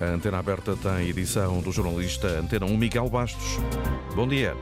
A Antena Aberta tem edição do jornalista Antena 1 Miguel Bastos. Bom dia.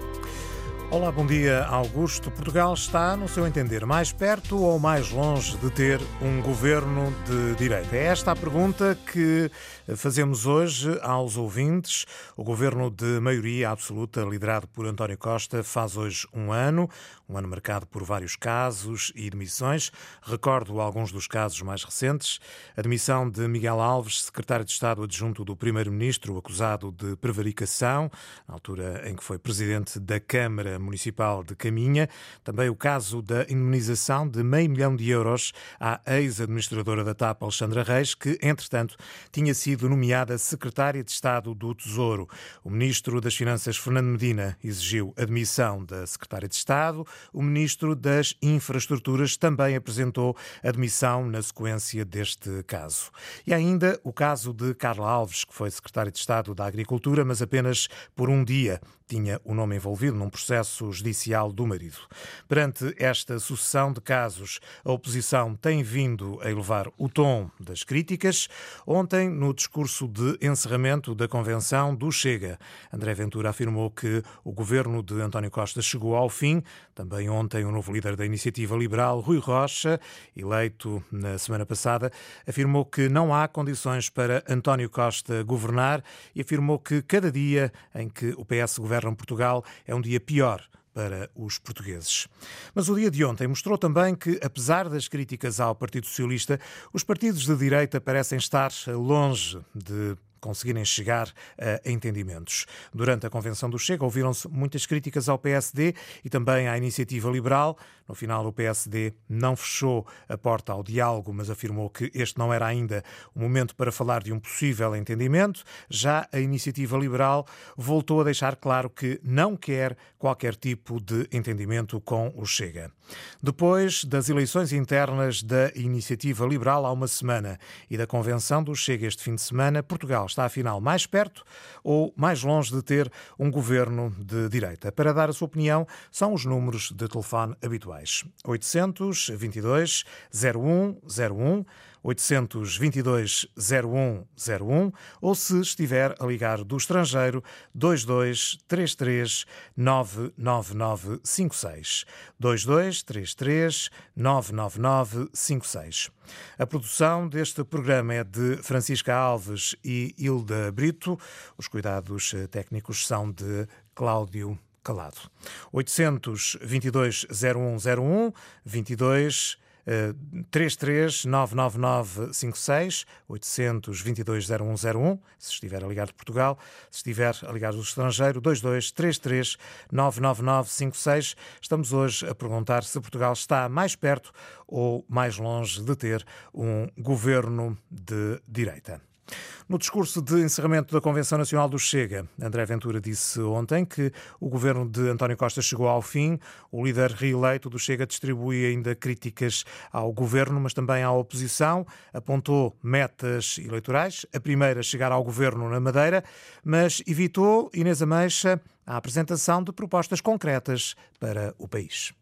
Olá, bom dia, Augusto. Portugal está, no seu entender, mais perto ou mais longe de ter um governo de direita? É esta a pergunta que fazemos hoje aos ouvintes. O governo de maioria absoluta, liderado por António Costa, faz hoje um ano, um ano marcado por vários casos e demissões. Recordo alguns dos casos mais recentes. A demissão de Miguel Alves, secretário de Estado adjunto do Primeiro-Ministro, acusado de prevaricação, na altura em que foi presidente da Câmara Municipal de Caminha. Também o caso da indemnização de meio milhão de euros à ex-administradora da TAP, Alexandra Reis, que, entretanto, tinha sido nomeada secretária de Estado do Tesouro. O ministro das Finanças, Fernando Medina, exigiu a demissão da secretária de Estado. O ministro das Infraestruturas também apresentou a demissão na sequência deste caso. E ainda o caso de Carla Alves, que foi secretária de Estado da Agricultura, mas apenas por um dia tinha o nome envolvido num processo judicial do marido. Perante esta sucessão de casos, a oposição tem vindo a elevar o tom das críticas. Ontem, no discurso de encerramento da convenção do Chega, André Ventura afirmou que o governo de António Costa chegou ao fim. Também ontem, o novo líder da iniciativa liberal, Rui Rocha, eleito na semana passada, afirmou que não há condições para António Costa governar e afirmou que cada dia em que o PS governa Portugal é um dia pior para os portugueses. Mas o dia de ontem mostrou também que, apesar das críticas ao Partido Socialista, os partidos de direita parecem estar longe de conseguirem chegar a entendimentos. Durante a convenção do Chega, ouviram-se muitas críticas ao PSD e também à iniciativa liberal. No final, o PSD não fechou a porta ao diálogo, mas afirmou que este não era ainda o momento para falar de um possível entendimento. Já a iniciativa liberal voltou a deixar claro que não quer qualquer tipo de entendimento com o Chega. Depois das eleições internas da iniciativa liberal há uma semana e da convenção do Chega este fim de semana, Portugal está afinal mais perto ou mais longe de ter um governo de direita? Para dar a sua opinião, são os números de telefone habituais. 822 0101 822 0101 ou se estiver a ligar do estrangeiro 2233 99956 2233 99956. A produção deste programa é de Francisca Alves e Hilda Brito. Os cuidados técnicos são de Cláudio Calado. 822 0101 22 33 999 56 822 0101, se estiver a ligar de Portugal, se estiver a ligar do estrangeiro, 22 33 999 56. Estamos hoje a perguntar se Portugal está mais perto ou mais longe de ter um governo de direita. No discurso de encerramento da Convenção Nacional do Chega, André Ventura disse ontem que o governo de António Costa chegou ao fim. O líder reeleito do Chega distribui ainda críticas ao governo, mas também à oposição. Apontou metas eleitorais. A primeira, chegar ao governo na Madeira, mas evitou, Inês Ameixa, a apresentação de propostas concretas para o país.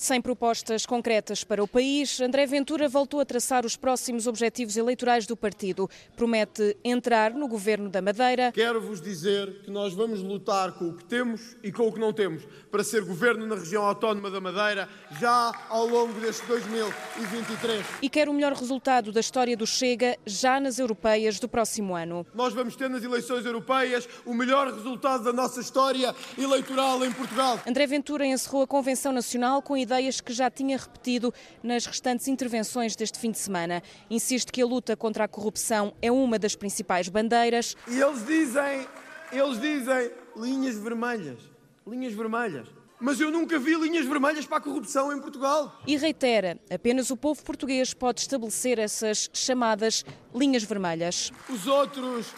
Sem propostas concretas para o país, André Ventura voltou a traçar os próximos objetivos eleitorais do partido. Promete entrar no governo da Madeira. Quero-vos dizer que nós vamos lutar com o que temos e com o que não temos para ser governo na região autónoma da Madeira já ao longo deste 2023. E quer o melhor resultado da história do Chega já nas europeias do próximo ano. Nós vamos ter nas eleições europeias o melhor resultado da nossa história eleitoral em Portugal. André Ventura encerrou a Convenção Nacional com a ideias que já tinha repetido nas restantes intervenções deste fim de semana. Insiste que a luta contra a corrupção é uma das principais bandeiras. E eles dizem, eles dizem linhas vermelhas, linhas vermelhas. Mas eu nunca vi linhas vermelhas para a corrupção em Portugal. E reitera, apenas o povo português pode estabelecer essas chamadas linhas vermelhas. Os outros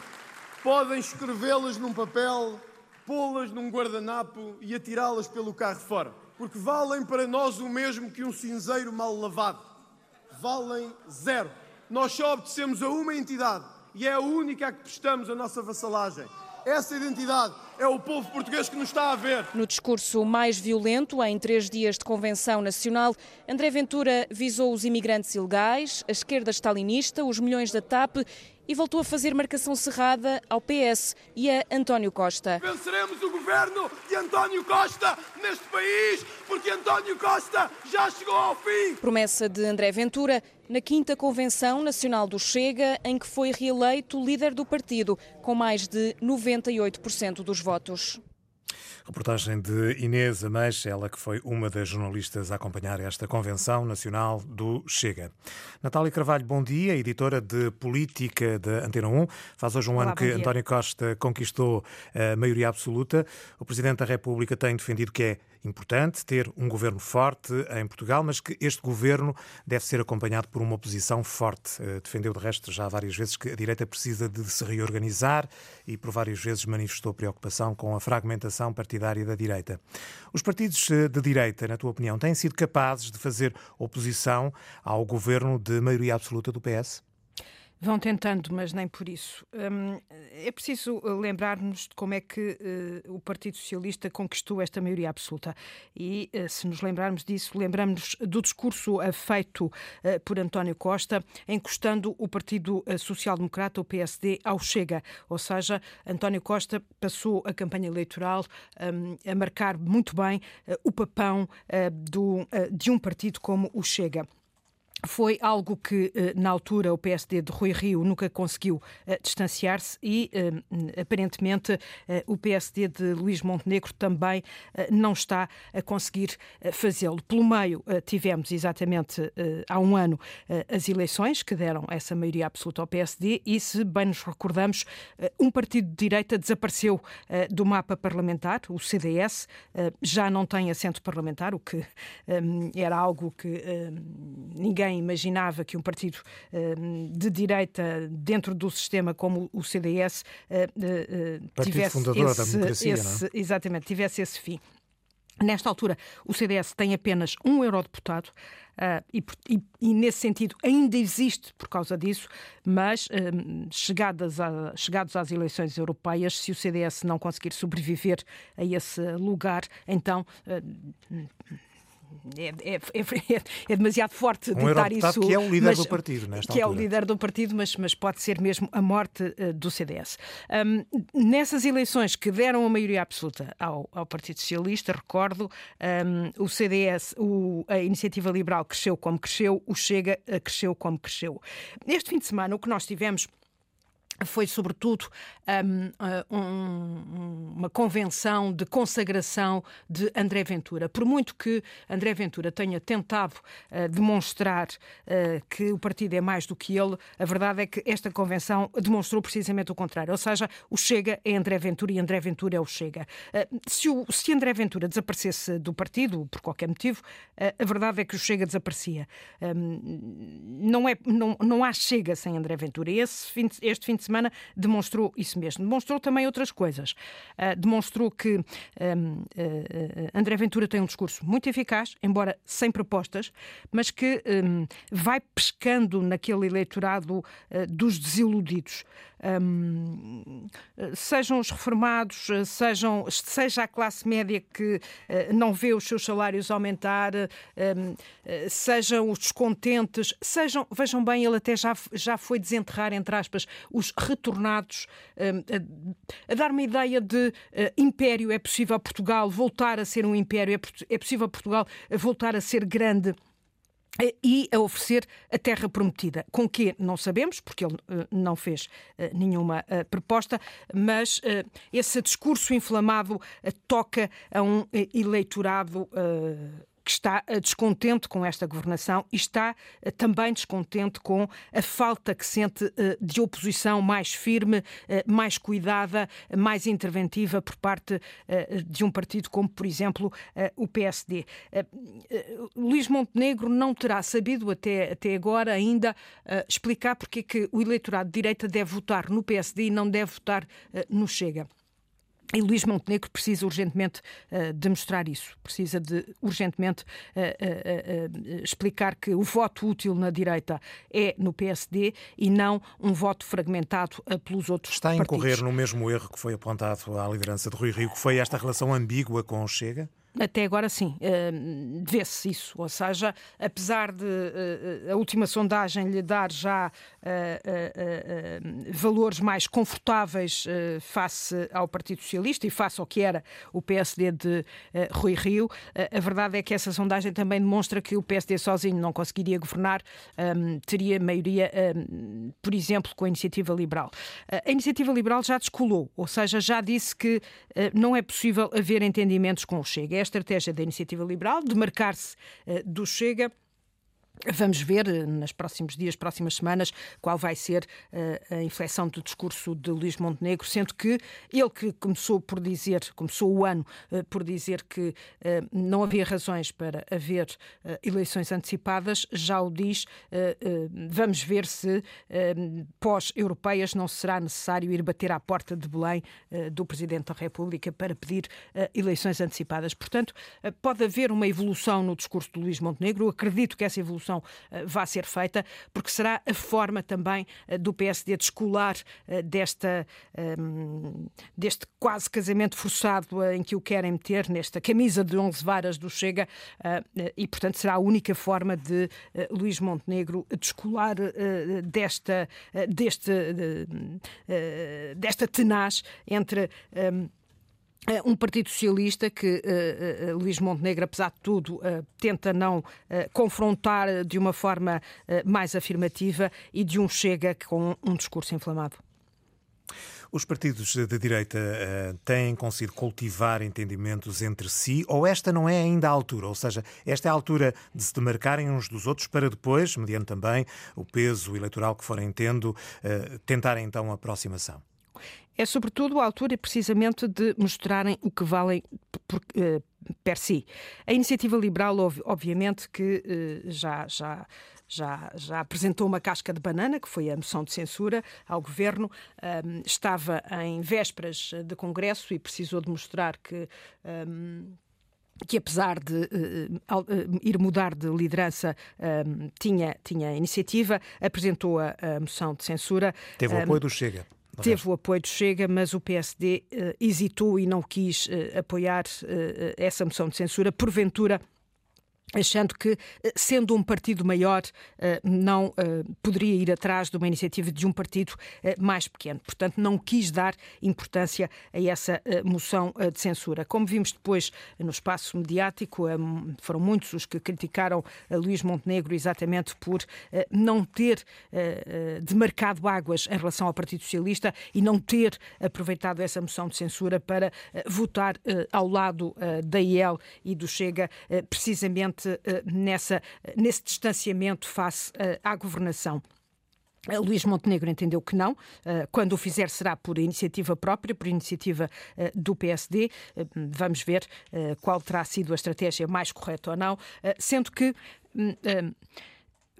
podem escrevê-las num papel, pô-las num guardanapo e atirá-las pelo carro fora porque valem para nós o mesmo que um cinzeiro mal lavado. Valem zero. Nós só obedecemos a uma entidade e é a única a que prestamos a nossa vassalagem. Essa identidade é o povo português que nos está a ver. No discurso mais violento, em três dias de convenção nacional, André Ventura visou os imigrantes ilegais, a esquerda stalinista, os milhões da TAP e voltou a fazer marcação cerrada ao PS e a António Costa. Venceremos o governo de António Costa neste país, porque António Costa já chegou ao fim. Promessa de André Ventura na quinta Convenção Nacional do Chega, em que foi reeleito líder do partido, com mais de 98% dos votos. Reportagem de Inês Ameixa, ela que foi uma das jornalistas a acompanhar esta Convenção Nacional do Chega. Natália Carvalho, bom dia, editora de Política da Antena 1. Faz hoje um Olá, ano que dia. António Costa conquistou a maioria absoluta. O Presidente da República tem defendido que é importante ter um governo forte em Portugal, mas que este governo deve ser acompanhado por uma oposição forte. Eh, Defendeu, de resto, já várias vezes que a direita precisa de se reorganizar e por várias vezes manifestou preocupação com a fragmentação partidária da direita. Os partidos eh, de direita, na tua opinião, têm sido capazes de fazer oposição ao governo de maioria absoluta do PS? Vão tentando, mas nem por isso. Hum, é preciso lembrar-nos de como é que uh, o Partido Socialista conquistou esta maioria absoluta. E, uh, se nos lembrarmos disso, lembramos do discurso uh, feito por António Costa, encostando o Partido Social Democrata, o PSD, ao Chega. Ou seja, António Costa passou a campanha eleitoral um, a marcar muito bem o papão do, de um partido como o Chega foi algo que, eh, na altura, o PSD de Rui Rio nunca conseguiu uh, distanciar-se e, uh, aparentemente, o PSD de Luís Montenegro também não está a conseguir fazê-lo. Pelo meio, tivemos exatamente há um ano as eleições que deram essa maioria absoluta ao PSD e, se bem nos recordamos, um partido de direita desapareceu do mapa parlamentar, o CDS, já não tem assento parlamentar, o que era algo que ninguém imaginava que um partido uh, de direita dentro do sistema como o CDS uh, uh, tivesse esse, esse, exatamente tivesse esse fim. Nesta altura, o CDS tem apenas um eurodeputado uh, e, e, nesse sentido, ainda existe por causa disso, mas uh, chegadas a, chegados às eleições europeias, se o CDS não conseguir sobreviver a esse lugar, então. Uh, é, é, é, é, demasiado forte um ditar isso. que é o líder mas, do partido, nesta Que altura. é o líder do partido, mas, mas pode ser mesmo a morte uh, do CDS. Um, nessas eleições que deram a maioria absoluta ao, ao Partido Socialista, recordo, um, o CDS, o, a Iniciativa Liberal cresceu como cresceu, o Chega uh, cresceu como cresceu. Este fim de semana, o que nós tivemos foi sobretudo um, um, uma convenção de consagração de André Ventura. Por muito que André Ventura tenha tentado uh, demonstrar uh, que o partido é mais do que ele, a verdade é que esta convenção demonstrou precisamente o contrário. Ou seja, o Chega é André Ventura e André Ventura é o Chega. Uh, se, o, se André Ventura desaparecesse do partido, por qualquer motivo, a verdade é que o Chega desaparecia. Um, não, é, não, não há Chega sem André Ventura. Esse este fim de semana demonstrou isso mesmo. Demonstrou também outras coisas. Uh, demonstrou que um, uh, uh, André Ventura tem um discurso muito eficaz, embora sem propostas, mas que um, vai pescando naquele eleitorado dos desiludidos. Um, sejam os reformados, sejam, seja a classe média que não vê os seus salários aumentar, um, sejam os descontentes, sejam, vejam bem, ele até já, já foi desenterrar, entre aspas, os retornados, a, a dar uma ideia de uh, império. É possível Portugal voltar a ser um império, é, é possível Portugal voltar a ser grande e a oferecer a terra prometida. Com que não sabemos, porque ele uh, não fez nenhuma proposta, mas esse discurso inflamado toca a um eleitorado que está descontente com esta governação e está também descontente com a falta que sente de oposição mais firme, mais cuidada, mais interventiva por parte de um partido como, por exemplo, o PSD. Luís Montenegro não terá sabido até, até agora ainda explicar porque é que o eleitorado de direita deve votar no PSD e não deve votar no Chega. E Luís Montenegro precisa urgentemente uh, demonstrar isso, precisa de urgentemente uh, uh, explicar que o voto útil na direita é no PSD e não um voto fragmentado pelos outros Está a incorrer partidos. no mesmo erro que foi apontado à liderança de Rui Rio, que foi esta relação ambígua com o Chega? Até agora, sim, uh, vê-se isso. Ou seja, apesar de uh, a última sondagem lhe dar já valores mais confortáveis face ao Partido Socialista e face ao que era o PSD de Rui Rio, a verdade é que essa sondagem também demonstra que o PSD sozinho não conseguiria governar, um, teria maioria, um, por exemplo, com a Iniciativa Liberal. a Iniciativa Liberal já descolou, ou seja, já disse que não é possível haver entendimentos com o Chega. A estratégia da Iniciativa Liberal de marcar-se do Chega Vamos ver eh, nos próximos dias, próximas semanas, qual vai ser uh, a inflexão do discurso de Luís Montenegro, sendo que ele que começou por dizer, começou o ano uh, por dizer que não havia razões para haver eleições antecipadas, já o diz. vamos ver se pós-europeias não será necessário ir bater à porta de Belém do Presidente da República para pedir eleições antecipadas. Portanto, pode haver uma evolução no discurso de Luís Montenegro. Acredito que essa evolução evolução eh, vá ser feita, porque será a forma também eh, do PSD descolar eh, desta, ehm, deste quase casamento forçado em que o querem meter, nesta camisa de 11 varas do Chega, e portanto será a única forma de Luís Montenegro descolar desta, deste, desta tenaz entre ehm, eh, um Partido Socialista que uh, uh, Luís Montenegro, apesar de tudo, uh, tenta não confrontar de uma forma mais afirmativa e de um Chega com um discurso inflamado. Os partidos de direita têm conseguido cultivar entendimentos entre si ou esta não é ainda a altura? Ou seja, esta é a altura de se demarcarem uns dos outros para depois, mediante também o peso eleitoral que forem tendo, tentarem então a aproximação? É sobretudo a altura precisamente de mostrarem o que valem por, uh, per si. A iniciativa liberal, obviamente, que uh, já, já, já, já apresentou uma casca de banana, que foi a moção de censura ao governo, um, estava em vésperas de Congresso e precisou de mostrar que. Um, que apesar de uh, ir mudar de liderança, uh, tinha, tinha iniciativa, apresentou a, a, moção de censura. Teve o apoio do Chega. Teve o apoio do Chega, mas o PSD uh, hesitou e não quis uh, apoiar uh, essa moção de censura. Porventura, achando que, eh, sendo um partido maior, eh, não eh, poderia ir atrás de uma iniciativa de um partido mais pequeno. Portanto, não quis dar importância a essa moção de censura. Como vimos depois no espaço mediático, foram muitos os que criticaram Luís Montenegro exatamente por não ter demarcado águas em relação ao Partido Socialista e não ter aproveitado essa moção de censura para votar ao lado da IEL e do Chega, precisamente eh, nessa, nesse distanciamento face eh, à governação. Luís Montenegro entendeu que não. Quando o fizer, será por iniciativa própria, por iniciativa do PSD. Vamos ver qual terá sido a estratégia mais correta ou não. Sendo que hum,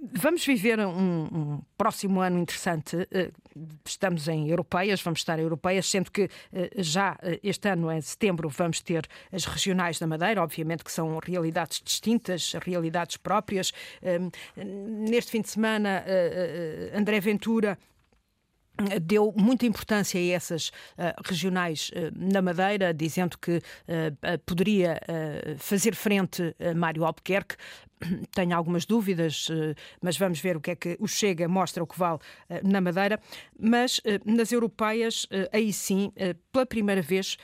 Vamos viver um, próximo ano interessante. Eh, estamos em europeias, vamos estar em europeias, sendo que eh, já eh, este ano, em setembro, vamos ter as regionais da Madeira, obviamente que são realidades distintas, realidades próprias. Neste fim de semana, André Ventura deu muita importância a essas uh, regionais uh, na Madeira, dizendo que uh, poderia fazer frente a Mário Albuquerque. Tenho algumas dúvidas, mas vamos ver o que é que o Chega mostra o que vale na Madeira. Mas nas europeias, aí sim, pela primeira vez,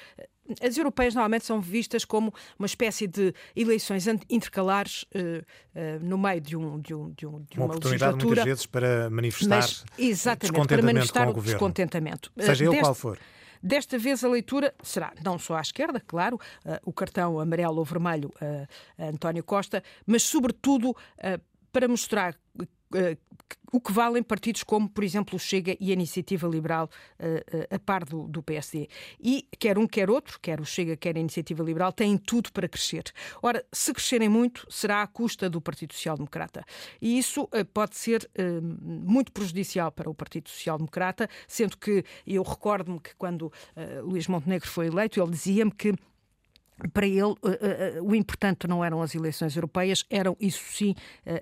as europeias normalmente são vistas como uma espécie de eleições intercalares uh, uh, no meio de, um, de, um, de, um, de uma, uma oportunidade muitas vezes para manifestar mas, exatamente, para manifestar o descontentamento. Seja ele qual for. Desta vez a leitura será não só à esquerda, claro, uh, o cartão amarelo ou vermelho a António Costa, mas sobretudo para mostrar Uh, o que valem partidos como, por exemplo, o Chega e a Iniciativa Liberal uh, uh, a par do, do, PSD. E quer um, quer outro, quer o Chega, quer a Iniciativa Liberal, têm tudo para crescer. Ora, se crescerem muito, será à custa do Partido Social Democrata. E isso pode ser muito prejudicial para o Partido Social Democrata, sendo que eu recordo-me que quando Luís Montenegro foi eleito, ele dizia-me que para ele, uh, uh, o importante não eram as eleições europeias, eram, isso sim,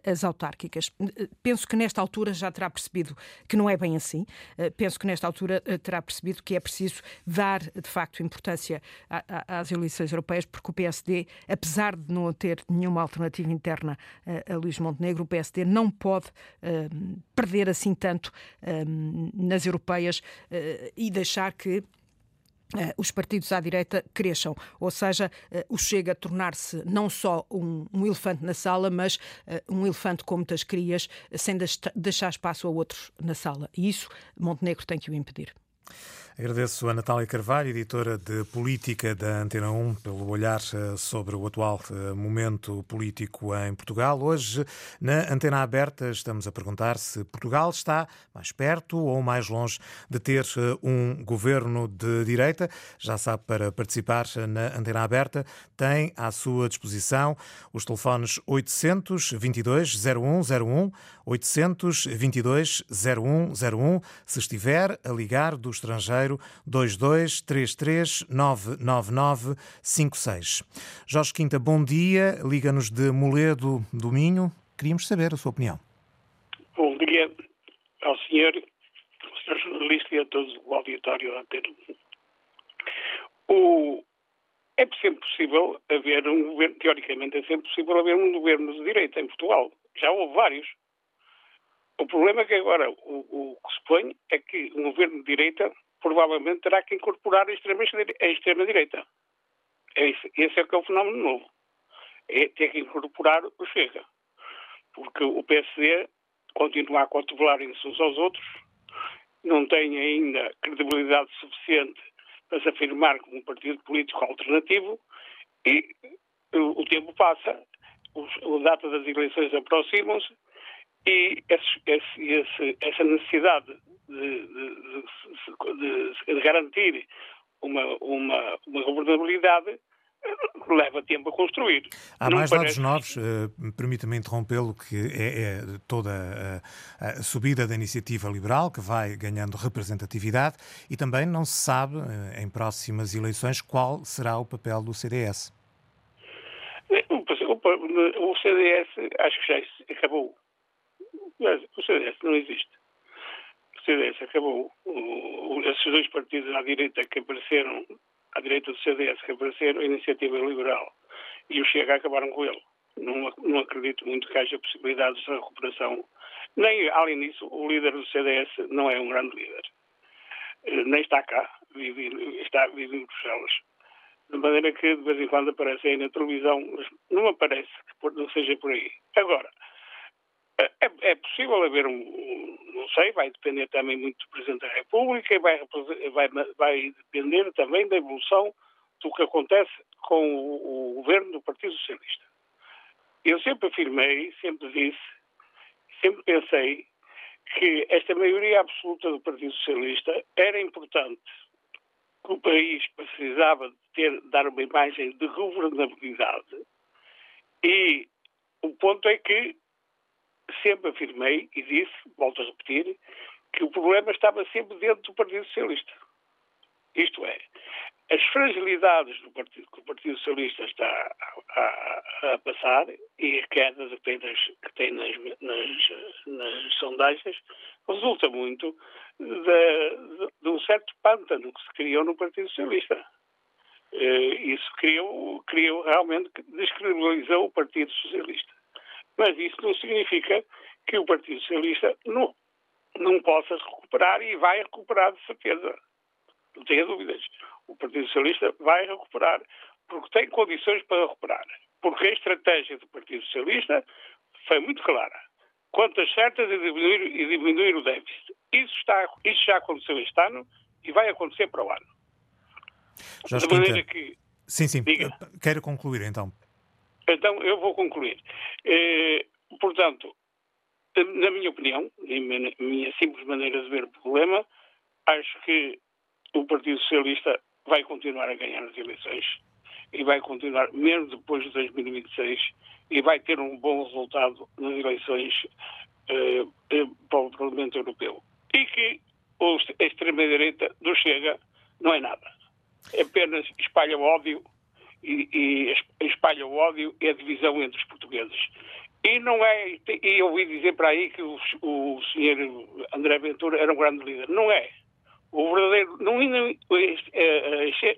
as autárquicas. penso que nesta altura já terá percebido que não é bem assim. penso que nesta altura terá percebido que é preciso dar, de facto, importância às eleições europeias, porque o PSD, apesar de não ter nenhuma alternativa interna a Luís Montenegro, o PSD não pode perder assim tanto nas europeias e deixar que os partidos à direita cresçam, ou seja, uh, o Chega a tornar-se não só um, um, elefante na sala, mas uh, um elefante com muitas crias, sem deixar espaço a outros na sala. E isso Montenegro tem que o impedir. Agradeço a Natália Carvalho, editora de Política da Antena 1, pelo olhar eh, sobre o atual eh, momento político em Portugal. Hoje, na Antena Aberta, estamos a perguntar se Portugal está mais perto ou mais longe de ter eh, um governo de direita. Já sabe, para participar na Antena Aberta, tem à sua disposição os telefones 822 0101, 822 0101, se estiver a ligar do estrangeiro 2233999956. Jorge Quinta, bom dia. Liga-nos de Moledo do Minho. Queríamos saber a sua opinião. Bom dia ao senhor, ao senhor jornalista e a todo o auditório Antena. O... É sempre possível haver um governo, teoricamente é sempre possível haver um governo de direita em Portugal. Já houve vários. O problema é que agora o, o que se põe é que um governo de direita provavelmente terá que incorporar a extrema-direita. É esse é que é o fenómeno novo. É ter que incorporar o Chega. Porque o PSD continua a cotovelarem-se uns aos outros, não tem ainda credibilidade suficiente para se afirmar como um partido político alternativo e o tempo passa, a data das eleições aproximam-se e esse, esse, essa necessidade de, de, de, garantir uma, uma, uma governabilidade eh, leva tempo a construir. Há Não mais parece... dados novos, uh, permita-me interrompê-lo, que é, é toda a, a, subida da iniciativa liberal, que vai ganhando representatividade, e também não se sabe, uh, em próximas eleições, qual será o papel do CDS. O, o CDS, acho que já acabou. O CDS não existe. CDS acabou. O, esses dois partidos à direita que apareceram, à direita do CDS que apareceram, a Iniciativa Liberal e o Chega acabaram com ele. Não, não acredito muito que haja possibilidades de recuperação. Nem, além disso, o líder do CDS não é um grande líder. Eh, nem está cá, vive, está, vive em Bruxelas. De maneira que de vez em quando aparece aí na televisão, mas não aparece que não seja por aí. Agora, é, é, possível haver um, não sei, vai depender também muito do Presidente da República e vai, vai, vai depender também da evolução do que acontece com o, o governo do Partido Socialista. Eu sempre afirmei, sempre disse, sempre pensei que esta maioria absoluta do Partido Socialista era importante, que o país precisava de ter, dar uma imagem de governabilidade e o ponto é que sempre afirmei e disse, volto a repetir, que o problema estava sempre dentro do Partido Socialista. Isto é, as fragilidades do partido, que o Partido Socialista está a, a, a passar e a queda que tem, nas, que tem nas, nas, nas sondagens resulta muito de, de, de, um certo pântano que se criou no Partido Socialista. Uh, isso criou, criou realmente, descredibilizou o Partido Socialista. Mas isso não significa que o Partido Socialista não, não possa recuperar e vai recuperar de certeza. Não tenha dúvidas. O Partido Socialista vai recuperar porque tem condições para recuperar. Porque a estratégia do Partido Socialista foi muito clara. Quantas certas e diminuir, e diminuir o déficit. Isso, está, isso já aconteceu este ano e vai acontecer para o ano. Jorge de maneira Quinta. que. Sim, sim. Diga. Quero concluir então. Então, eu vou concluir. Eh, portanto, na minha opinião, na minha simples maneira de ver o problema, acho que o Partido Socialista vai continuar a ganhar as eleições e vai continuar, mesmo depois de 2026, e vai ter um bom resultado nas eleições eh, eh para o Parlamento Europeu. E que a extrema-direita do Chega não é nada. Apenas espalha ódio e, e espalha o ódio e a divisão entre os portugueses. E não é, e eu ouvi dizer para aí que o, o senhor André Ventura era um grande líder. Não é. O verdadeiro, não, ainda,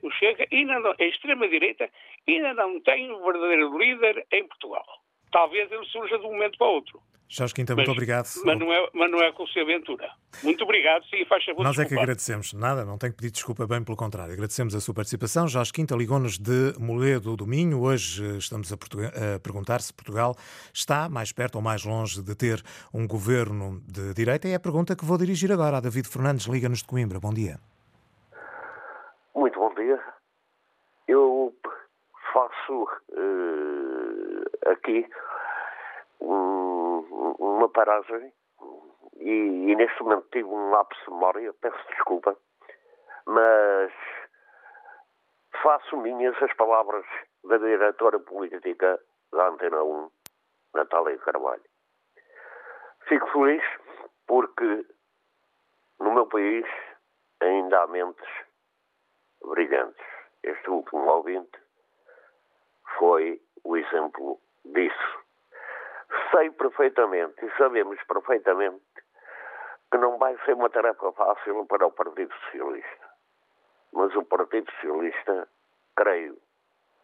o Chega, ainda não, a extrema-direita ainda não tem um verdadeiro líder em Portugal. Talvez ele surja de um momento para o outro. Jorge Quinta, muito mas, obrigado. Mas não, é, mas não é com o seu Aventura. Muito obrigado, sim, faz favor Nós é que agradecemos. Nada, não tenho que pedir desculpa, bem pelo contrário. Agradecemos a sua participação. Jorge Quinta ligou-nos de Moledo do Minho. Hoje eh, estamos a, a perguntar se Portugal está mais perto ou mais longe de ter um governo de direita. E é a pergunta que vou dirigir agora a David Fernandes, liga-nos de Coimbra. Bom dia. Muito bom dia. Eu faço uh, aqui um, uma paragem e, e, neste momento tive um lapso de memória, peço desculpa, mas faço minhas as palavras da diretora política da Antena 1, Natália Carvalho. Fico feliz porque no meu país ainda há mentes brilhantes. Este último ouvinte foi o exemplo disso sei perfeitamente e sabemos perfeitamente que não vai ser uma tarefa fácil para o Partido Socialista. Mas o Partido Socialista, creio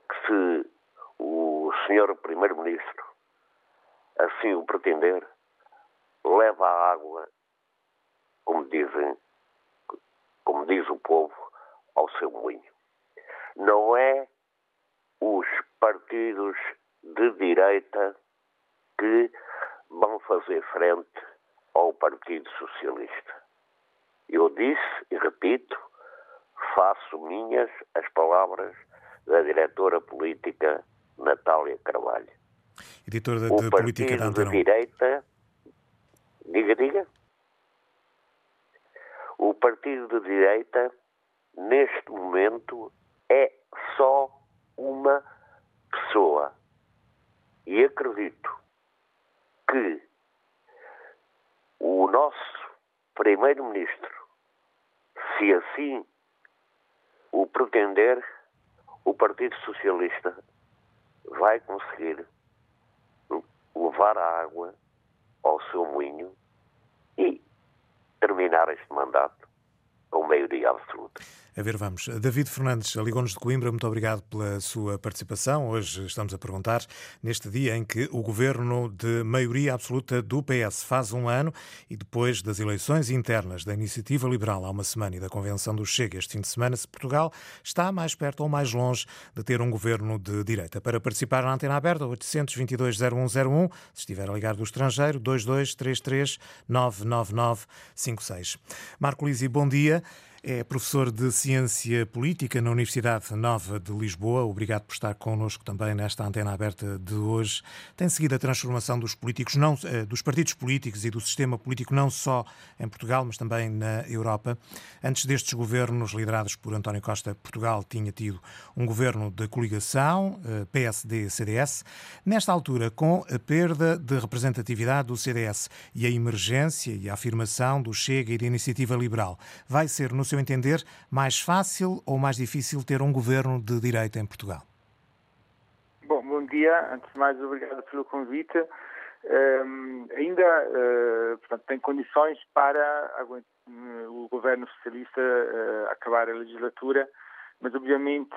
que se o Sr. Primeiro-Ministro assim o pretender, leva a água, como dizem, como diz o povo, ao seu moinho. Não é os partidos de direita que vão fazer frente ao Partido Socialista. Eu disse e repito, faço minhas as palavras da diretora política Natália Carvalho. Editora de, de Política da de direita, diga, diga. O partido de direita, neste momento, é só uma pessoa. E acredito que o nosso Primeiro-Ministro, se assim o pretender, o Partido Socialista vai conseguir levar a água ao seu moinho e terminar este mandato com maioria absoluta. A ver, vamos. David Fernandes ligou-nos de Coimbra, muito obrigado pela sua participação. Hoje estamos a perguntar, neste dia em que o governo de maioria absoluta do PS faz um ano e depois das eleições internas da Iniciativa Liberal há uma semana e da Convenção do Chega este fim de semana, se Portugal está mais perto ou mais longe de ter um governo de direita. Para participar na antena aberta, 822-0101, se estiver a ligar do estrangeiro, 2233 99956. Marco Lisi, bom dia. É professor de Ciência Política na Universidade Nova de Lisboa. Obrigado por estar connosco também nesta antena aberta de hoje. Tem seguido a transformação dos políticos, não, eh, dos partidos políticos e do sistema político, não só em Portugal, mas também na Europa. Antes destes governos liderados por António Costa, Portugal tinha tido um governo de coligação, eh, PSD-CDS. Nesta altura, com a perda de representatividade do CDS e a emergência e a afirmação do Chega e da Iniciativa Liberal, vai ser no seu seu entender, mais fácil ou mais difícil ter um governo de direita em Portugal? Bom, bom dia. Antes de mais, obrigado pelo convite. Um, ainda uh, portanto, tem condições para uh, o governo socialista uh, acabar a legislatura, mas obviamente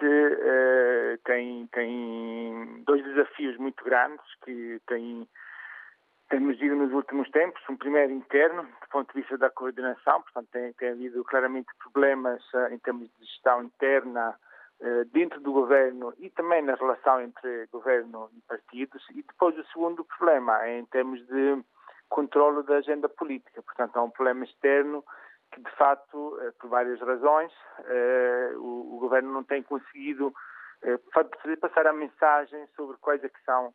tem, tem dois desafios muito grandes que têm temos ido nos últimos tempos, um primeiro interno, do ponto de vista da coordenação, portanto tem, tem havido claramente problemas uh, em termos de gestão interna uh, dentro do governo e também na relação entre governo e partidos, e depois o segundo problema é em termos de controle da agenda política, portanto há um problema externo que de facto, uh, por várias razões, o, o, governo não tem conseguido fazer passar a mensagem sobre quais é que são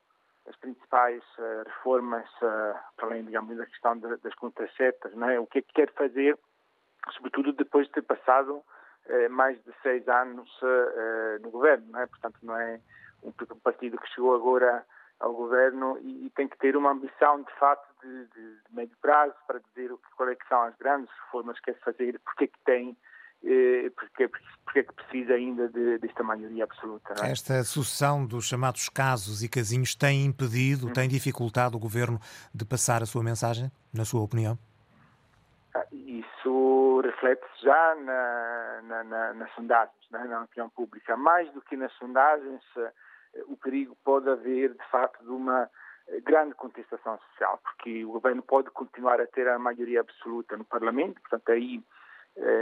as principais uh, reformas, uh, além, digamos, da questão de, das contracetas, não é? o que é que quer fazer, sobretudo depois de ter passado uh, mais de seis anos no governo, não é? Portanto, não é um partido que chegou agora ao governo e, e tem que ter uma ambição, de facto, de, de, de médio prazo para dizer o que, qual é que são as grandes reformas que quer fazer, porque é que tem, porque, porque porque é que precisa ainda de, desta maioria absoluta. É? Esta sucessão dos chamados casos e casinhos tem impedido, hum. tem dificultado o governo de passar a sua mensagem, na sua opinião? Ah, isso reflete-se já na, na, na, nas sondagens, né, na opinião pública. Mais do que nas sondagens, eh, o perigo pode haver, de facto, de uma eh, grande contestação social, porque o governo pode continuar a ter a maioria absoluta no Parlamento, portanto, aí eh,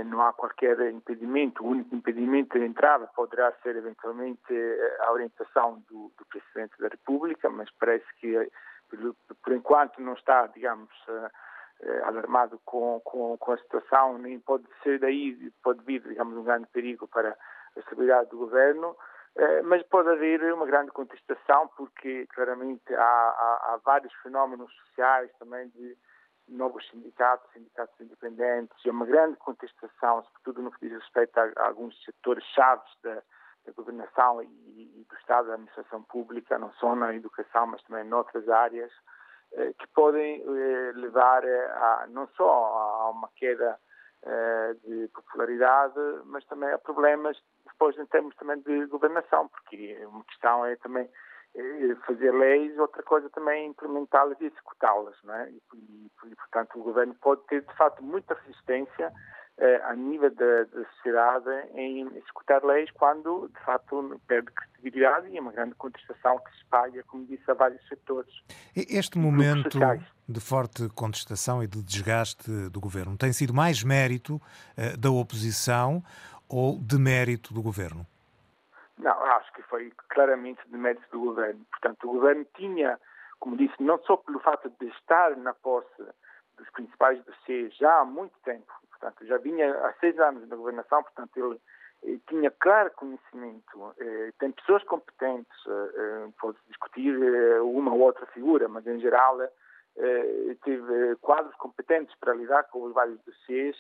não há qualquer impedimento. O único impedimento de entrada poderá ser, eventualmente, a orientação do, do Presidente da República, mas parece que, por, enquanto, não está, digamos, eh, alarmado com, com, com, a situação, nem pode ser daí, pode vir, digamos, um grande perigo para a estabilidade do governo, eh, mas pode haver uma grande contestação, porque claramente há, há, há vários fenómenos sociais também de novos sindicatos, sindicatos independentes, e uma grande contestação, sobretudo no que diz respeito a, a alguns setores chaves da, da governação e, e, do Estado da administração pública, não só na educação, mas também noutras áreas, eh, que podem eh, levar a, não só a uma queda eh, de popularidade, mas também a problemas depois em termos também de governação, porque uma questão é também fazer leis, outra coisa também é implementá-las e executá-las, não é? E, e, portanto, o governo pode ter, de facto, muita resistência eh, a nível da, da, sociedade em executar leis quando, de facto, perde credibilidade e é uma grande contestação que se espalha, como disse, a vários setores. Este momento de forte contestação e de desgaste do governo tem sido mais mérito uh, da oposição ou de mérito do governo? Não, acho que foi claramente de mérito do governo. Portanto, o governo tinha, como disse, não só pelo fato de estar na posse dos principais dossiês já há muito tempo, Portanto, já vinha há seis anos na governação, portanto, ele, eh, tinha claro conhecimento, eh, tem pessoas competentes, eh, pode discutir uma ou outra figura, mas em geral teve quadros competentes para lidar com os vários dossiês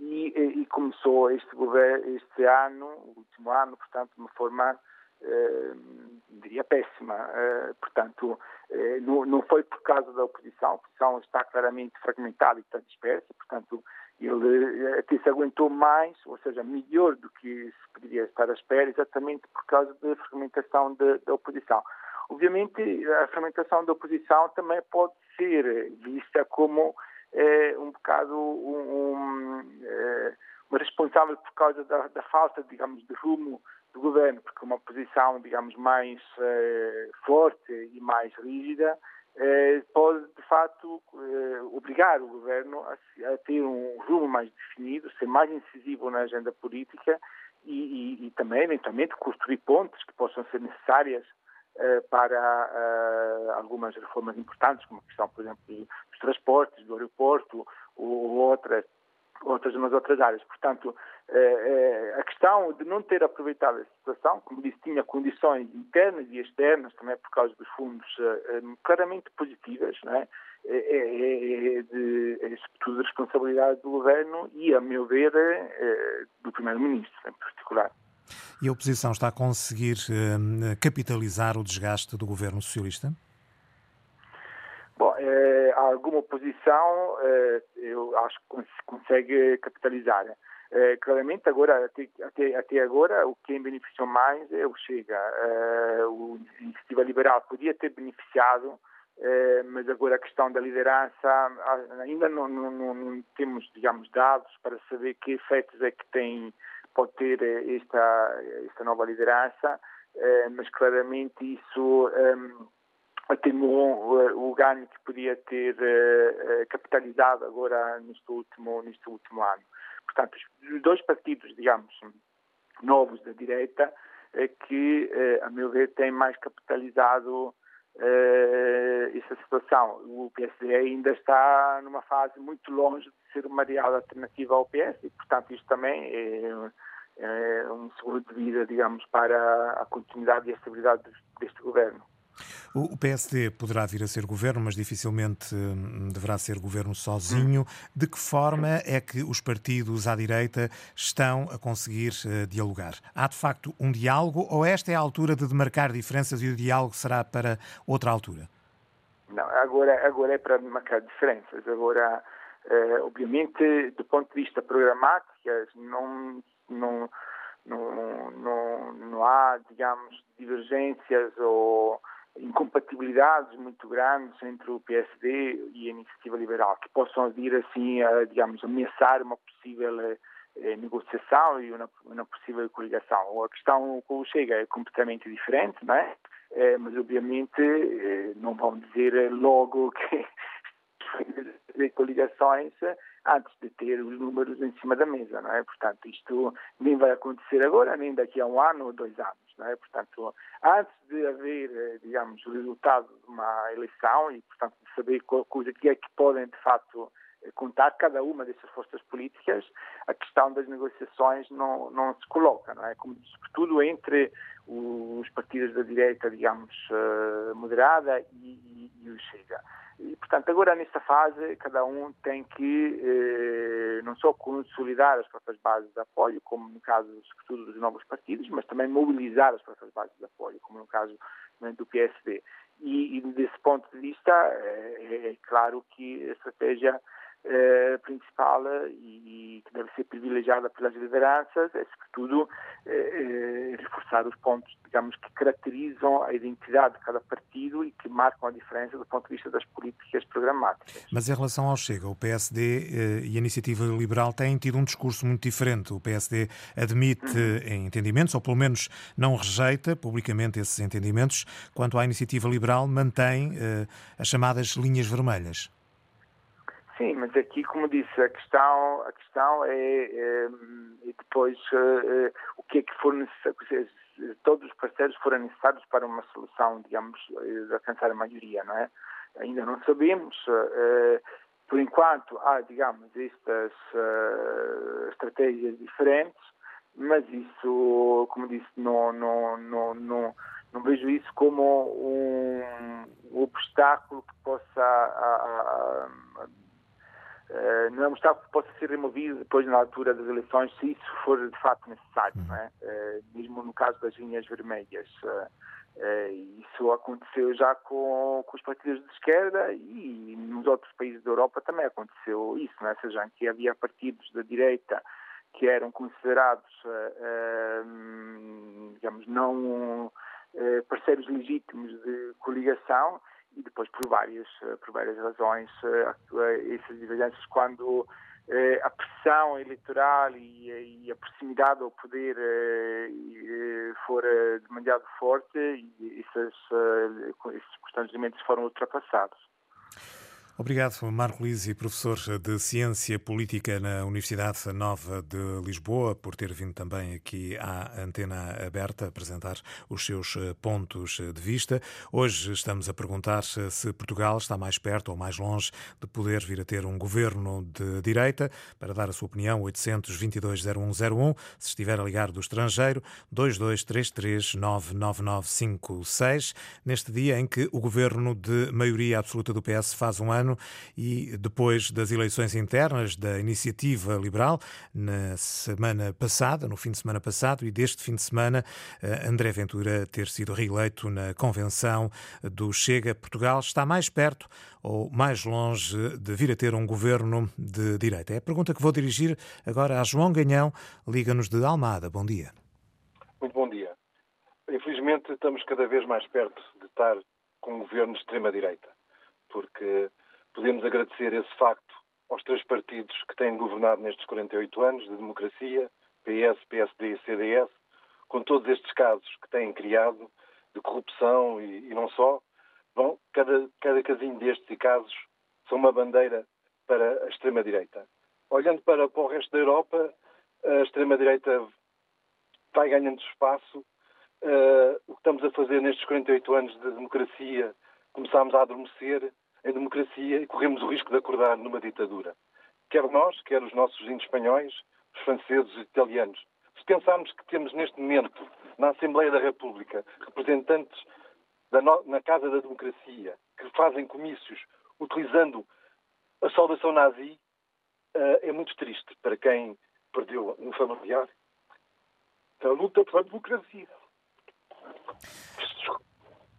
e, e começou este este ano, o último ano, portanto, de uma forma diria péssima. portanto, não, não foi por causa da oposição. A oposição está claramente fragmentada e está dispersa, portanto, ele eh, até se aguentou mais, ou seja, melhor do que se poderia estar à espera, exatamente por causa da fragmentação da oposição. Obviamente, a fragmentação da oposição também pode ser vista como é, um bocado um, um, é, uma responsável por causa da, da, falta, digamos, de rumo do governo, porque uma oposição, digamos, mais é, forte e mais rígida eh, pode, de facto, eh, obrigar o governo a, a, ter um rumo mais definido, ser mais incisivo na agenda política e, e, e também, eventualmente, construir pontes que possam ser necessárias para algumas reformas importantes, como a questão, por exemplo, dos transportes, do aeroporto ou outras outras nas outras áreas. Portanto, eh, eh, a questão de não ter aproveitado a situação, como disse, tinha condições internas e externas, também por causa dos fundos, eh, claramente positivas, não é? É, é, é, de, é sobretudo de responsabilidade do governo e, a meu ver, é, do primeiro-ministro em particular. E a oposição está a conseguir capitalizar o desgaste do governo socialista? Bom, eh, alguma oposição eh, eu acho que consegue capitalizar. Eh, claramente, agora, até, até, até, agora, o quem beneficiou mais é o Chega. Eh, o Iniciativa Liberal podia ter beneficiado, eh, mas agora a questão da liderança, ainda não, não, não, temos, digamos, dados para saber que efeitos é que tem, pode ter eh, esta, esta nova liderança, mas claramente isso atenuou uh, o ganho que podia ter capitalizado agora neste último, neste último ano. Portanto, os dois partidos, digamos, novos da direita, que, a meu ver, têm mais capitalizado essa situação. O PSD ainda está numa fase muito longe de ser uma real alternativa ao PS e, portanto, isto também é, é um seguro de vida, digamos, para a continuidade e a estabilidade deste governo. O PSD poderá vir a ser governo, mas dificilmente hum, deverá ser governo sozinho. De que forma é que os partidos à direita estão a conseguir uh, dialogar? Há de facto um diálogo ou esta é a altura de demarcar diferenças e o diálogo será para outra altura? Não, agora, agora é para demarcar diferenças. Agora, uh, obviamente, do ponto de vista programático, não, não não há, digamos, divergências ou incompatibilidades muito grandes entre o PSD e a Iniciativa Liberal, que possam vir assim, a, digamos, ameaçar uma possível eh, negociação e uma, uma, possível coligação. A questão com o Chega é completamente diferente, não é? Eh, mas obviamente eh, não vão dizer logo que de coligações antes de ter os números em cima da mesa, não é? Portanto, isto nem vai acontecer agora, nem daqui a um ano ou dois anos, não é? Portanto, antes de haver, eh, digamos, o resultado de uma eleição e, portanto, de saber coisa que é que podem, de facto, eh, contar cada uma dessas forças políticas, a questão das negociações não, não se coloca, não é? Como, sobretudo entre os partidos da direita, digamos, eh, moderada e, e, e o Chega. E, portanto, agora nesta fase, cada um tem que eh, não só consolidar as próprias bases de apoio, como no caso, sobretudo, dos novos partidos, mas também mobilizar as próprias bases de apoio, como no caso do PSD. E, e, desse ponto de vista, é, é claro que a estratégia eh, principal e, que deve ser privilegiada pelas lideranças é, sobretudo, eh, eh, reforçar os pontos, digamos, que caracterizam a identidade de cada partido e que marcam a diferença do ponto de vista das políticas programáticas. Mas em relação ao Chega, o PSD eh, e a Iniciativa Liberal têm tido um discurso muito diferente. O PSD admite uhum. entendimentos, ou pelo menos não rejeita publicamente esses entendimentos, quanto à Iniciativa Liberal mantém eh, as chamadas linhas vermelhas. Sim, mas aqui, como disse, a questão, a questão é, é, é depois é, o que é que for necessário, todos os parceiros foram necessários para uma solução, digamos, de alcançar a maioria, não é? Ainda não sabemos. por enquanto, há, digamos, estas estratégias diferentes, mas isso, como disse, não, não, não, não, não vejo isso como um, obstáculo que possa a, a, Uh, não é um Estado que possa ser removido depois na altura das eleições, se isso for de facto necessário, não é? Uh, mesmo no caso das linhas vermelhas. Uh, isso aconteceu já com, com, os partidos de esquerda e nos outros países da Europa também aconteceu isso, não é? Ou seja, que havia partidos da direita que eram considerados, digamos, não parceiros legítimos de coligação e depois por várias, eh, por várias razões eh, eh, essas divergências quando a pressão eleitoral e, a proximidade ao poder for demasiado forte esses, esses constrangimentos foram ultrapassados. Obrigado, Marco Lisi, professor de Ciência Política na Universidade Nova de Lisboa, por ter vindo também aqui à Antena Aberta apresentar os seus eh, pontos de vista. Hoje estamos a perguntar se Portugal está mais perto ou mais longe de poder vir a ter um governo de direita. Para dar a sua opinião, 822-0101. Se estiver a ligar do estrangeiro, 2233-99956. Neste dia em que o governo de maioria absoluta do PS faz um ano e depois das eleições internas da Iniciativa Liberal, na semana passada, no fim de semana passado, e deste fim de semana, eh, André Ventura ter sido reeleito na convenção do Chega. Portugal está mais perto ou mais longe de vir a ter um governo de direita? É a pergunta que vou dirigir agora a João Ganhão, Liga-nos de Almada. Bom dia. Muito bom dia. Infelizmente, estamos cada vez mais perto de estar com um governo de extrema-direita, porque Podemos agradecer esse facto aos três partidos que têm governado nestes 48 anos de democracia, PS, PSD e CDS, com todos estes casos que têm criado de corrupção e, e não só. Bom, cada, cada casinho destes e casos são uma bandeira para a extrema-direita. Olhando para, para o resto da Europa, a extrema-direita vai ganhando espaço. Uh, o que estamos a fazer nestes 48 anos de democracia, começámos a adormecer em democracia e corremos o risco de acordar numa ditadura. Quer nós, quer os nossos vizinhos espanhóis, os franceses e italianos. Se pensarmos que temos neste momento, na Assembleia da República, representantes no... na Casa da Democracia que fazem comícios utilizando a saudação nazi, uh, é muito triste para quem perdeu um familiar. A luta pela democracia.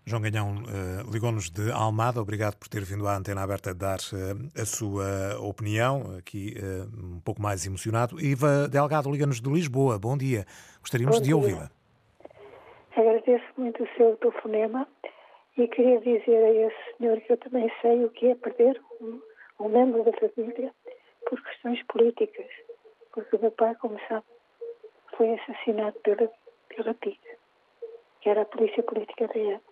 João Ganhão uh, ligou-nos de Almada. Obrigado por ter vindo à antena aberta dar uh, a sua opinião, aqui uh, um pouco mais emocionado. Iva Delgado liga-nos de Lisboa. Bom dia. Gostaríamos Bom de ouvi-la. Agradeço muito o seu telefonema e queria dizer a esse senhor que eu também sei o que é perder um, um membro da família por questões políticas. Porque o meu pai, como sabe, foi assassinado pela, pela PID, que era a polícia política da época.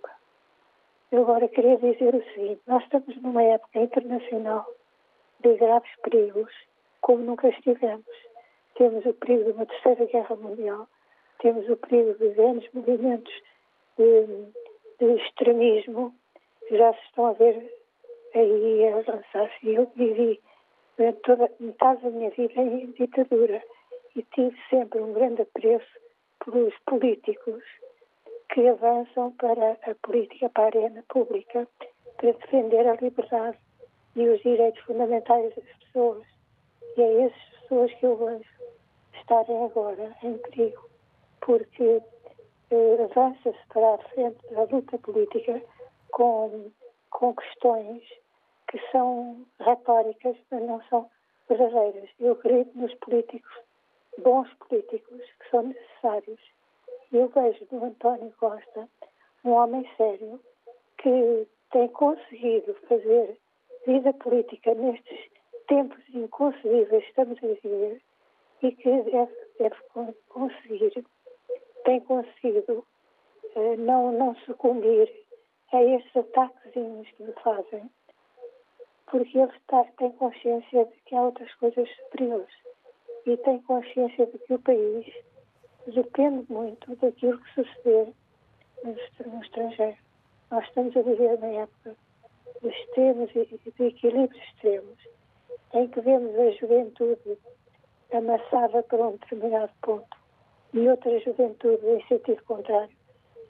Eu agora queria dizer o seguinte: nós estamos numa época internacional de graves perigos, como nunca estivemos. Temos o perigo de uma terceira guerra mundial, temos o perigo de grandes movimentos de, de extremismo já se estão a ver aí a lançar-se. Eu vivi durante toda metade da minha vida em ditadura e tive sempre um grande apreço pelos políticos que avançam para a política, para a arena pública, para defender a liberdade e os direitos fundamentais das pessoas. E é essas pessoas que eu vejo estarem agora em perigo, porque eh, avança-se para a frente da luta política com, com questões que são retóricas, mas não são verdadeiras. Eu acredito nos políticos, bons políticos, que são necessários. Eu vejo no António Costa um homem sério que tem conseguido fazer vida política nestes tempos inconcebíveis que estamos a viver e que deve, deve conseguir, tem conseguido uh, não, não sucumbir a estes ataques que lhe fazem, porque ele está, tem consciência de que há outras coisas superiores e tem consciência de que o país depende muito daquilo que suceder no estrangeiro. Nós estamos a viver na época de extremos e de equilíbrios extremos, em que vemos a juventude amassada para um determinado ponto e outra juventude em sentido contrário.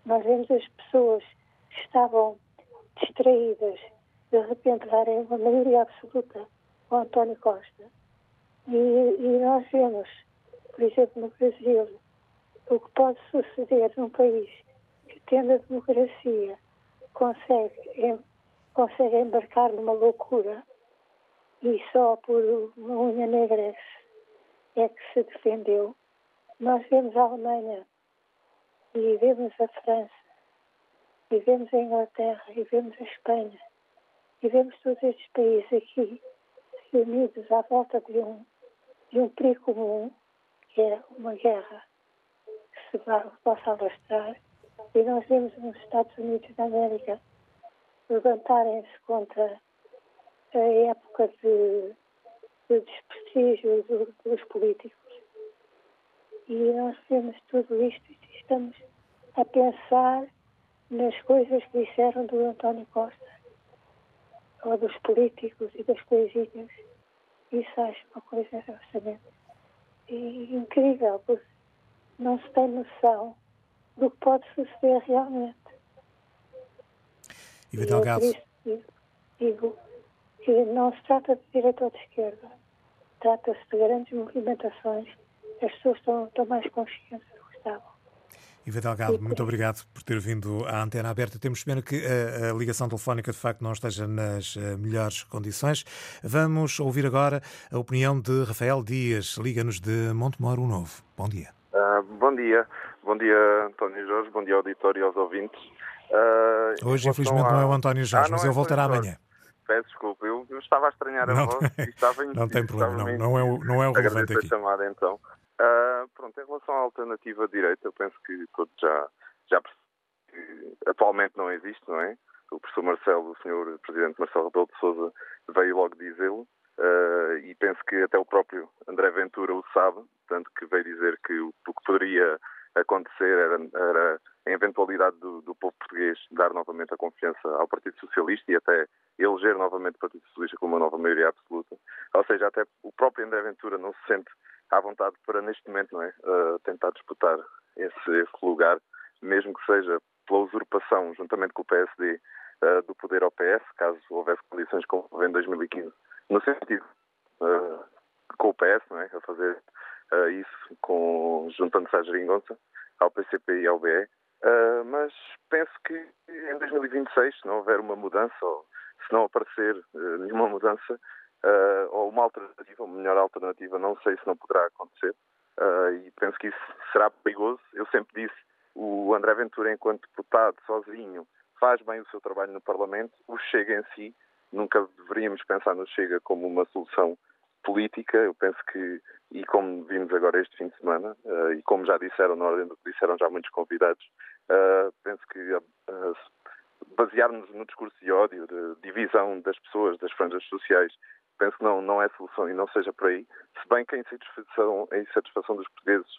Nós vemos as pessoas que estavam distraídas de repente darem uma maioria absoluta ao António Costa. E, e nós vemos, por exemplo, no Brasil, o que pode suceder num país que, tendo a democracia, consegue consegue embarcar numa loucura e só por uma unha negra é que se defendeu. Nós vemos a Alemanha e vemos a França e vemos a Inglaterra e vemos a Espanha e vemos todos estes países aqui reunidos à volta de um, de um perigo comum, que é uma guerra se possa alastrar. E nós vemos nos Estados Unidos da América levantarem-se contra a época de, de desprestígio do, dos políticos. E nós vemos tudo isto e estamos a pensar nas coisas que disseram do António Costa, ou dos políticos e das coisinhas. Isso acho uma coisa absolutamente incrível, porque não se tem noção do que pode suceder realmente. E Delgado. Eu, digo que não se trata de direita ou de esquerda. Trata-se de grandes movimentações. As pessoas estão, estão mais conscientes do que estavam. Iva Delgado, muito obrigado por ter vindo à antena aberta. Temos pena que a, a, ligação telefónica de facto não esteja nas uh, melhores condições. Vamos ouvir agora a opinião de Rafael Dias, liga-nos de Montemoro Novo. Bom dia. Uh, bom dia. Bom dia, António Jorge. Bom dia, auditório e aos ouvintes. Uh, Hoje, infelizmente, a... não é o António Jorge, ah, mas ele é voltará amanhã. Peço desculpa, eu, eu, estava a estranhar a não, voz estava em, Não tem problema, não, não, é o, não é o relevante aqui. a chamada, então. Uh, pronto, em relação à alternativa direita, eu penso que todos já, já que atualmente não existe, não é? O professor Marcelo, o senhor Presidente Marcelo Rebelo de Sousa veio logo dizê-lo uh, e penso que até o próprio André Ventura o sabe, tanto que veio dizer que o, o que poderia acontecer era, era a eventualidade do, do, povo português dar novamente a confiança ao Partido Socialista e até eleger novamente o Partido Socialista com uma nova maioria absoluta. Ou seja, até o próprio André Ventura não se sente à vontade para, neste momento, não é, uh, tentar disputar esse, esse, lugar, mesmo que seja pela usurpação, juntamente com o PSD, uh, eh, do poder ao PS, caso houvesse condições como em 2015, no sentido uh, com o PS, não é, a fazer isso com, juntando-se à geringonça, ao PCP e ao BE, Uh, mas penso que em 2026, se não houver uma mudança, ou se não aparecer uh, nenhuma mudança, uh, ou uma alternativa, uma melhor alternativa, não sei se não poderá acontecer. e penso que isso será perigoso. Eu sempre disse, o André Ventura enquanto deputado, sozinho, faz bem o seu trabalho no Parlamento, o Chega em si, nunca deveríamos pensar no Chega como uma solução política. Eu penso que, e como vimos agora este fim de semana, uh, e como já disseram na ordem do que disseram já muitos convidados, uh, penso que uh, basearmos no discurso de ódio, de divisão das pessoas, das franjas sociais, penso que não, não é solução e não seja por aí. Se bem que a insatisfação, a insatisfação dos portugueses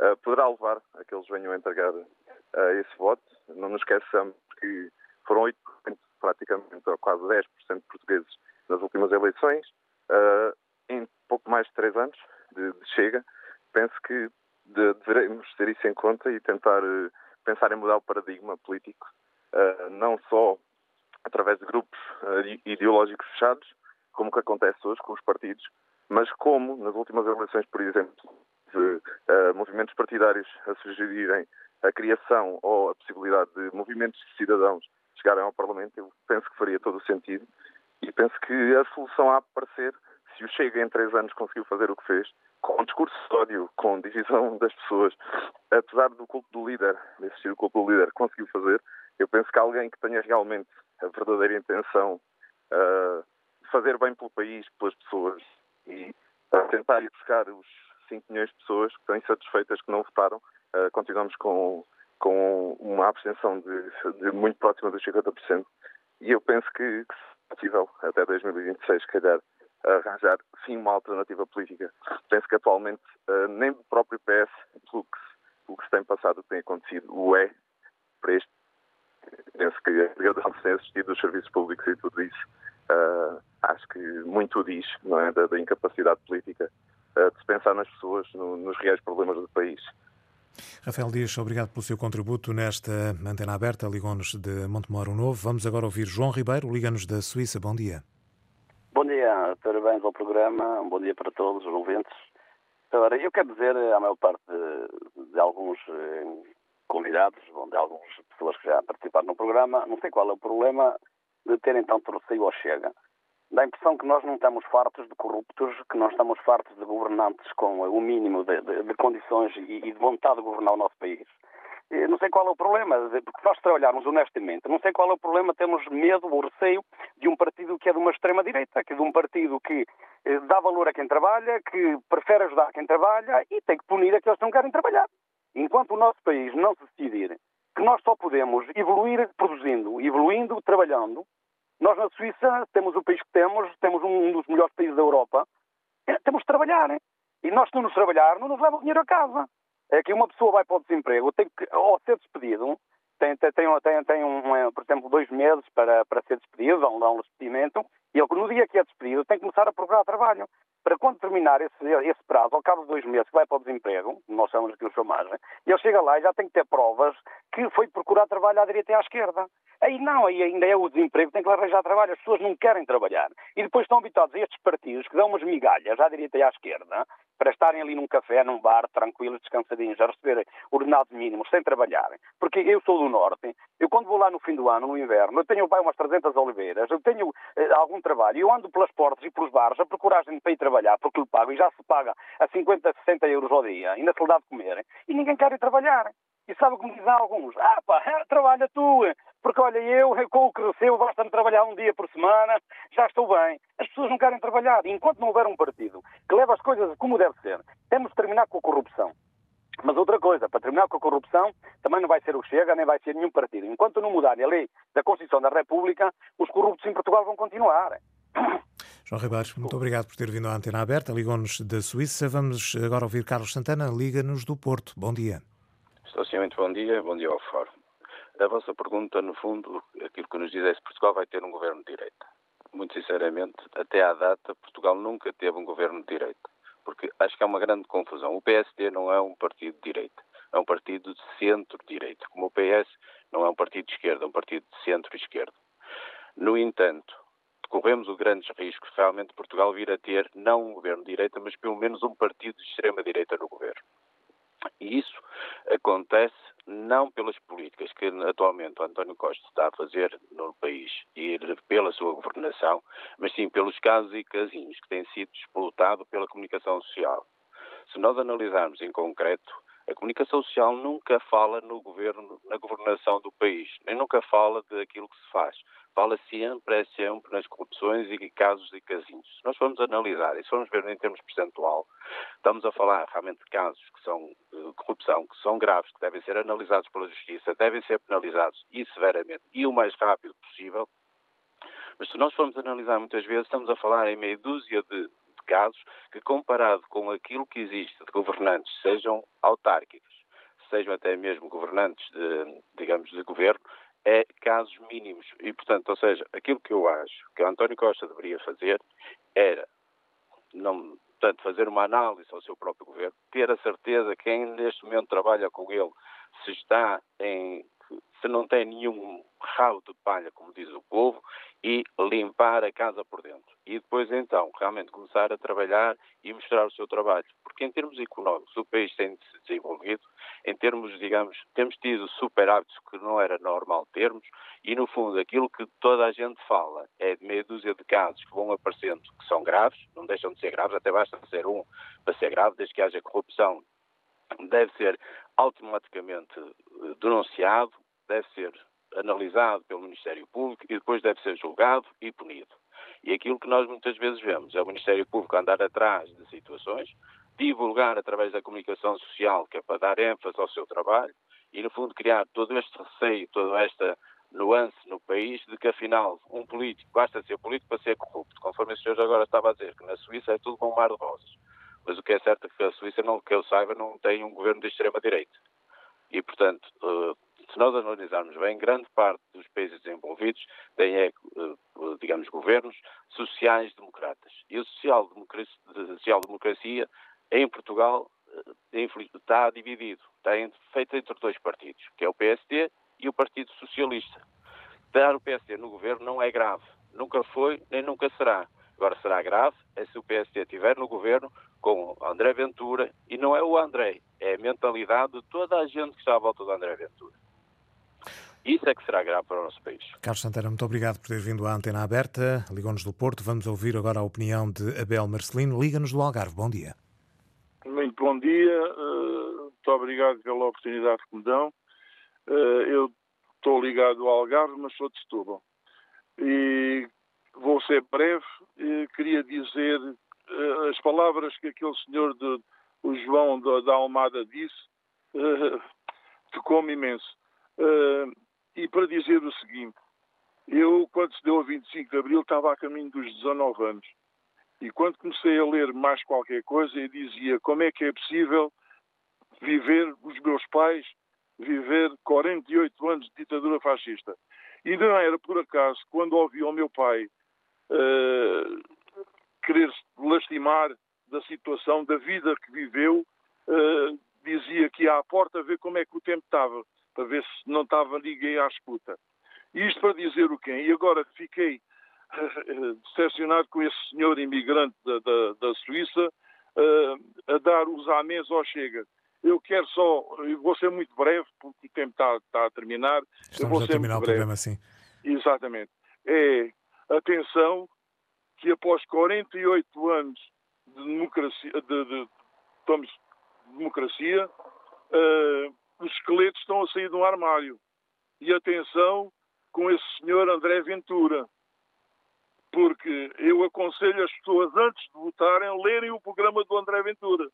uh, poderá levar a que eles venham a entregar uh, esse voto. Não nos esqueçamos que foram 8%, praticamente, ou quase 10% de portugueses nas últimas eleições, uh, em pouco mais de três anos de, de Chega. Penso que de, devemos ter isso em conta e tentar pensar em mudar o paradigma político, não só através de grupos ideológicos fechados, como que acontece hoje com os partidos, mas como nas últimas eleições, por exemplo, de uh, movimentos partidários a sugerirem a criação ou a possibilidade de movimentos de cidadãos chegarem ao Parlamento, eu penso que faria todo o sentido e penso que a solução a aparecer se o Chega em três anos conseguiu fazer o que fez, com um discurso de ódio, com divisão das pessoas, apesar do culto do líder, de existir o culto do líder, conseguiu fazer, eu penso que alguém que tenha realmente a verdadeira intenção uh, fazer bem pelo país, pelas pessoas e tentar ir buscar os 5 milhões de pessoas que estão insatisfeitas que não votaram. Uh, continuamos com, com uma abstenção de, de, muito próxima dos 50%. E eu penso que, que se possível, até 2026, se calhar, arranjar sim uma alternativa política. Penso que atualmente uh, nem o próprio PS, pelo que, o que se tem passado, tem acontecido, o é para este. Penso que a degradação que tem assistido dos serviços públicos e tudo isso uh, acho que muito diz não é, da, da incapacidade política uh, de se pensar nas pessoas, no, nos reais problemas do país. Rafael Dias, obrigado pelo seu contributo nesta antena aberta. Ligou-nos de Montemoro Novo. Vamos agora ouvir João Ribeiro, liga-nos da Suíça. Bom dia. Bom dia, parabéns ao programa. Um bom dia para todos os ouvintes. Agora, eu quero dizer à maior parte de, de alguns eh, convidados, de algumas pessoas que já participaram no programa, não sei qual é o problema de terem tanto receio ao Chega. Dá a impressão que nós não estamos fartos de corruptos, que não estamos fartos de governantes com o mínimo de, de, de condições e, de vontade de governar o nosso país. Não sei qual é o problema, porque nós trabalharmos honestamente, não sei qual é o problema, temos medo ou receio de um partido que é de uma extrema-direita, que é de um partido que eh, dá valor a quem trabalha, que prefere ajudar quem trabalha e tem que punir aqueles que não querem trabalhar. Enquanto o nosso país não se decidir que nós só podemos evoluir produzindo, evoluindo, trabalhando, nós na Suíça temos o país que temos, temos um dos melhores países da Europa, é, temos de trabalhar. Hein? E nós, se não nos trabalhar, não nos leva o dinheiro a casa. É que uma pessoa vai para o desemprego, tem que, ao ser despedido, tem, tem, tem, tem um, é, por exemplo, dois meses para, para ser despedido, dá um, dá um despedimento, ele, no dia que é despedido, tem que começar a procurar trabalho. Para quando terminar esse, esse prazo, ao cabo de dois meses, que vai para o desemprego, nós chamamos aqui o chômagem, ele chega lá e já tem que ter provas que foi procurar trabalho à direita e à esquerda. Aí não, aí ainda é o desemprego, tem que arranjar trabalho, as pessoas não querem trabalhar. E depois estão habituados a estes partidos que dão umas migalhas à direita e à esquerda para estarem ali num café, num bar, tranquilos, descansadinhos, a receber ordenados mínimos, sem trabalharem. Porque eu sou do Norte, eu quando vou lá no fim do ano, no inverno, eu tenho pai umas 300 oliveiras, eu tenho eh, algum trabalho, eu ando pelas portas e pelos bares a procurar gente para ir trabalhar, porque lhe pago, e já se paga a 50, 60 euros ao dia, ainda se lhe dá de comer, e ninguém quer ir trabalhar. E sabe como dizem alguns? Ah pá, trabalha tu, porque olha, eu, com o que recebo, basta-me trabalhar um dia por semana, já estou bem. As pessoas não querem trabalhar. E enquanto não houver um partido que leva as coisas como deve ser, temos de terminar com a corrupção. Mas outra coisa, para terminar com a corrupção, também não vai ser o Chega, nem vai ser nenhum partido. Enquanto não mudarem a lei da Constituição da República, os corruptos em Portugal vão continuar. João Ribeiros, muito obrigado por ter vindo à antena aberta. Ligou-nos da Suíça. Vamos agora ouvir Carlos Santana. Liga-nos do Porto. Bom dia. Estou sim, muito bom dia. Bom dia ao Fórum. A vossa pergunta, no fundo, aquilo que nos diz é se Portugal vai ter um governo de direita. Muito sinceramente, até à data, Portugal nunca teve um governo de direita. Porque acho que há uma grande confusão. O PSD não é um partido de direita, é um partido de centro-direita. Como o PS não é um partido de esquerda, é um partido de centro-esquerda. No entanto, corremos o grandes riscos realmente Portugal vir a ter não um governo de direita, mas pelo menos um partido de extrema-direita no governo. E isso acontece não pelas políticas que atualmente o António Costa está a fazer no país e pela sua governação, mas sim pelos casos e casinhos que têm sido explotados pela comunicação social. Se nós analisarmos em concreto, A comunicação social nunca fala no governo, na governação do país, nem nunca fala daquilo que se faz. Fala sempre, é sempre nas corrupções e casos e casinhos. Se nós formos analisar e se formos ver em termos percentual, estamos a falar realmente de casos que são de corrupção, que são graves, que devem ser analisados pela Justiça, devem ser penalizados e severamente e o mais rápido possível. Mas se nós formos analisar muitas vezes, estamos a falar em meia dúzia de casos que, comparado com aquilo que existe de governantes, sejam autárquicos, sejam até mesmo governantes, de, digamos, de governo, é casos mínimos. E, portanto, ou seja, aquilo que eu acho que António Costa deveria fazer era, não, portanto, fazer uma análise ao seu próprio governo, ter a certeza que quem neste momento trabalha com ele se está em se não tem nenhum rabo de palha, como diz o povo, e limpar a casa por dentro. E depois, então, realmente começar a trabalhar e mostrar o seu trabalho. Porque, em termos económicos, o país tem se desenvolvido, em termos, digamos, temos tido super hábitos que não era normal termos, e, no fundo, aquilo que toda a gente fala é de meia dúzia de casos que vão aparecendo que são graves, não deixam de ser graves, até basta ser um para ser grave, desde que haja corrupção, deve ser automaticamente eh, denunciado, deve ser analisado pelo Ministério Público e depois deve ser julgado e punido. E aquilo que nós muitas vezes vemos é o Ministério Público andar atrás de situações, divulgar através da comunicação social, que é para dar ênfase ao seu trabalho, e no fundo criar todo este receio, toda esta nuance no país de que afinal um político basta ser político para ser corrupto, conforme o senhor agora estava a dizer, que na Suíça é tudo um mar de rosas. Mas o que é certo é que a Suíça, não, que eu saiba, não tem um governo de extrema-direita. E, portanto, eh, se nós analisarmos bem, grande parte dos países desenvolvidos têm, é, digamos, governos sociais-democratas. E a social-democracia em Portugal eh, está dividido, está feita entre dois partidos, que é o PSD e o Partido Socialista. Dar o PSD no governo não é grave, nunca foi nem nunca será. Agora será grave é se o PSD estiver no governo com André Ventura e não é o André, é a mentalidade de toda a gente que está à volta do André Ventura. Isso é que será grave para o nosso país. Carlos Santana, muito obrigado por ter vindo à antena aberta. Ligou-nos do Porto. Vamos ouvir agora a opinião de Abel Marcelino. Liga-nos do Algarve. Bom dia. Muito bom dia. Eh, muito obrigado pela oportunidade que me dão. Eh, eu estou ligado ao Algarve, mas sou de Setúbal. E vou ser breve. Queria dizer eh, as palavras que aquele senhor, de, o João da Almada, disse, tocou-me imenso. E para dizer o seguinte, eu, quando se deu a 25 de Abril, estava a caminho dos 19 anos. E quando comecei a ler mais qualquer coisa, eu dizia como é que é possível viver os meus pais, viver 48 anos de ditadura fascista. E não era por acaso, quando ouvi o meu pai uh, querer lastimar da situação, da vida que viveu, uh, dizia que à porta ver como é que o tempo estava para ver se não estava ninguém à escuta. Isto para dizer o quê? E agora fiquei decepcionado com esse senhor imigrante da, da, da Suíça uh, a dar os amens ao Chega. Eu quero só, eu vou ser muito breve, porque o tempo está, está a terminar. Estamos eu vou a ser terminar o breve. programa, sim. Exatamente. É, atenção, que após 48 anos de democracia, de, de, de democracia uh, os esqueletos estão a sair um armário. E atenção com esse senhor André Ventura, porque eu aconselho as pessoas, antes de votarem, lerem o programa do André Ventura.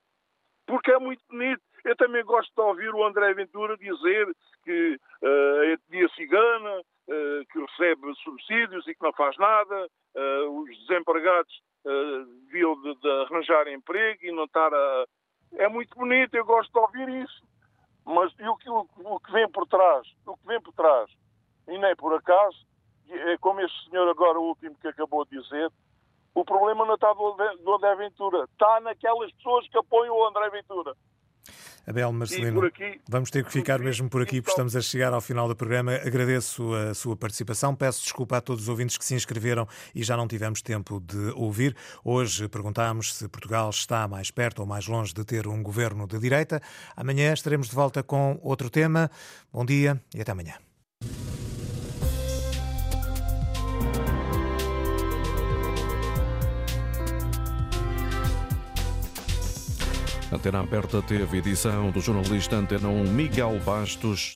Porque é muito bonito. Eu também gosto de ouvir o André Ventura dizer que uh, é etnia cigana, uh, que recebe subsídios e que não faz nada, uh, os desempregados uh, deviam de, de arranjar emprego e não estar a. É muito bonito, eu gosto de ouvir isso. Mas e o, que, o, que vem por trás? O que vem por trás? E nem por acaso, é como este senhor agora, o último que acabou de dizer, o problema não está do, do André Ventura, está naquelas pessoas que apoiam o André Ventura. Abel Marcelino, aqui, vamos ter que ficar mesmo por aqui, porque estamos a chegar ao final do programa. Agradeço a sua participação, peço desculpa a todos os ouvintes que se inscreveram e já não tivemos tempo de ouvir. Hoje perguntámos se Portugal está mais perto ou mais longe de ter um governo de direita. Amanhã estaremos de volta com outro tema. Bom dia e até amanhã. Antena Aberta teve edição do jornalista Antena 1 Miguel Bastos.